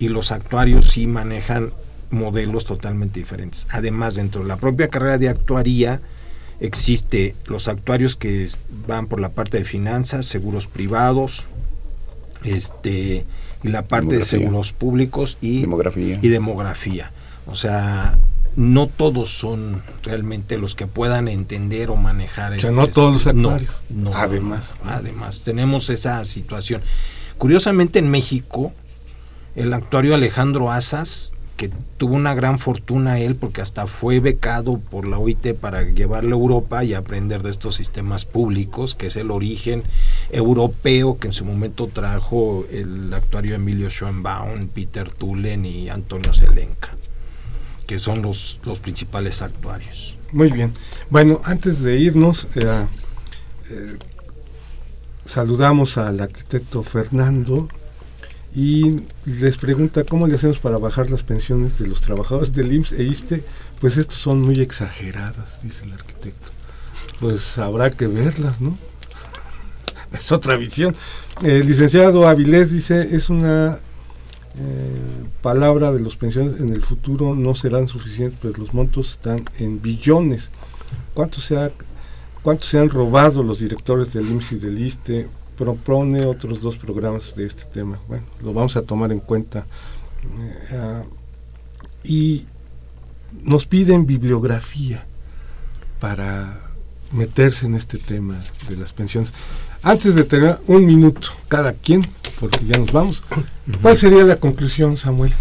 y los actuarios sí manejan modelos totalmente diferentes. Además, dentro de la propia carrera de actuaría existe los actuarios que van por la parte de finanzas, seguros privados, este y la parte de seguros públicos y Demografía. y demografía. O sea, no todos son realmente los que puedan entender o manejar. O sea, este- no todos los actuarios. no, Además. además, tenemos esa situación. Curiosamente en México, el actuario Alejandro Asas, que tuvo una gran fortuna él, porque hasta fue becado por la OIT para llevarlo a Europa y aprender de estos sistemas públicos, que es el origen europeo que en su momento trajo el actuario Emilio Schoenbaum, Peter Tullen y Antonio Selenca, que son los, los principales actuarios. Muy bien. Bueno, antes de irnos, eh, eh, saludamos al arquitecto Fernando y les pregunta cómo le hacemos para bajar las pensiones de los trabajadores del IMSS e ISTE. Pues estos son muy exageradas, dice el arquitecto. Pues habrá que verlas, ¿no? Es otra visión. El licenciado Avilés dice, es una eh, palabra de los pensiones en el futuro no serán suficientes, pero los montos están en billones. ¿Cuánto se, ha- cuánto se han robado los directores del IMSS y del ISTE? Propone otros dos programas de este tema. Bueno, lo vamos a tomar en cuenta. Eh, ah, y nos piden bibliografía para meterse en este tema de las pensiones. Antes de terminar, un minuto cada quien, porque ya nos vamos. ¿Cuál sería la conclusión, Samuel?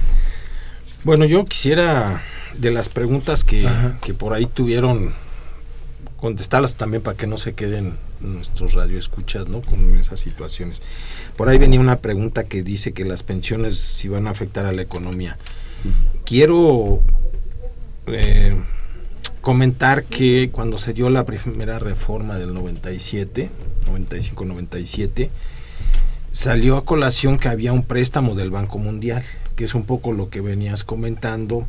Bueno, yo quisiera de las preguntas que, que por ahí tuvieron contestarlas también para que no se queden nuestros radioescuchas, ¿no? Con esas situaciones. Por ahí venía una pregunta que dice que las pensiones si van a afectar a la economía. Quiero eh, comentar que cuando se dio la primera reforma del 97, 95-97, salió a colación que había un préstamo del Banco Mundial, que es un poco lo que venías comentando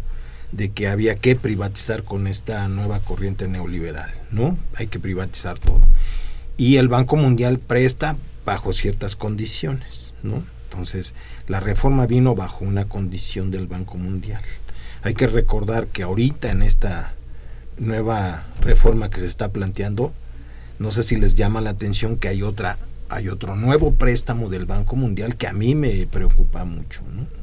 de que había que privatizar con esta nueva corriente neoliberal, ¿no? Hay que privatizar todo. Y el Banco Mundial presta bajo ciertas condiciones, ¿no? Entonces, la reforma vino bajo una condición del Banco Mundial. Hay que recordar que ahorita en esta nueva reforma que se está planteando, no sé si les llama la atención que hay otra hay otro nuevo préstamo del Banco Mundial que a mí me preocupa mucho, ¿no?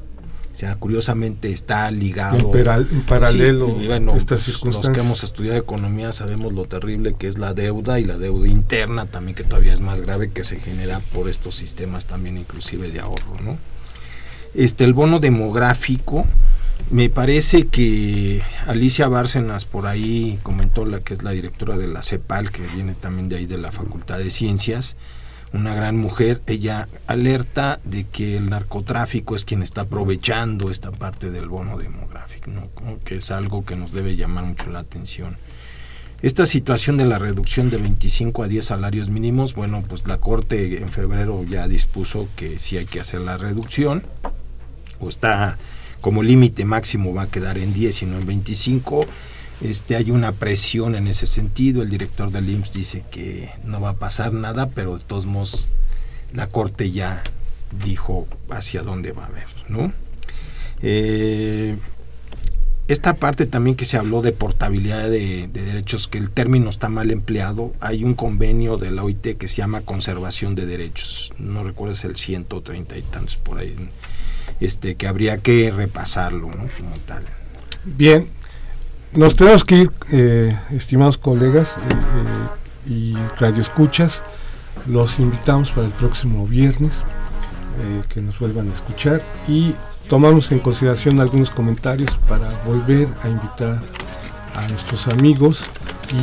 O sea, curiosamente está ligado En, peral- en paralelo Sí, y bueno, estas pues, los que hemos estudiado economía sabemos lo terrible que es la deuda y la deuda interna también que todavía es más grave que se genera por estos sistemas también inclusive de ahorro, ¿no? Este el bono demográfico me parece que Alicia Bárcenas por ahí comentó la que es la directora de la CEPAL que viene también de ahí de la Facultad de Ciencias una gran mujer, ella alerta de que el narcotráfico es quien está aprovechando esta parte del bono demográfico, ¿no? Como que es algo que nos debe llamar mucho la atención. Esta situación de la reducción de 25 a 10 salarios mínimos, bueno, pues la Corte en febrero ya dispuso que sí hay que hacer la reducción, o está como límite máximo va a quedar en 10 y no en 25. Este, hay una presión en ese sentido. El director del IMSS dice que no va a pasar nada, pero de todos modos la Corte ya dijo hacia dónde va a haber, ¿no? Eh, esta parte también que se habló de portabilidad de, de derechos, que el término está mal empleado, hay un convenio de la OIT que se llama conservación de derechos, no recuerdo es el 130 y tantos por ahí, este, que habría que repasarlo, ¿no? Como tal. Bien, nos tenemos que ir, eh, estimados colegas eh, eh, y radioescuchas. Los invitamos para el próximo viernes eh, que nos vuelvan a escuchar y tomamos en consideración algunos comentarios para volver a invitar a nuestros amigos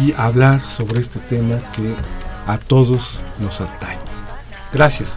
y hablar sobre este tema que a todos nos atañe. Gracias.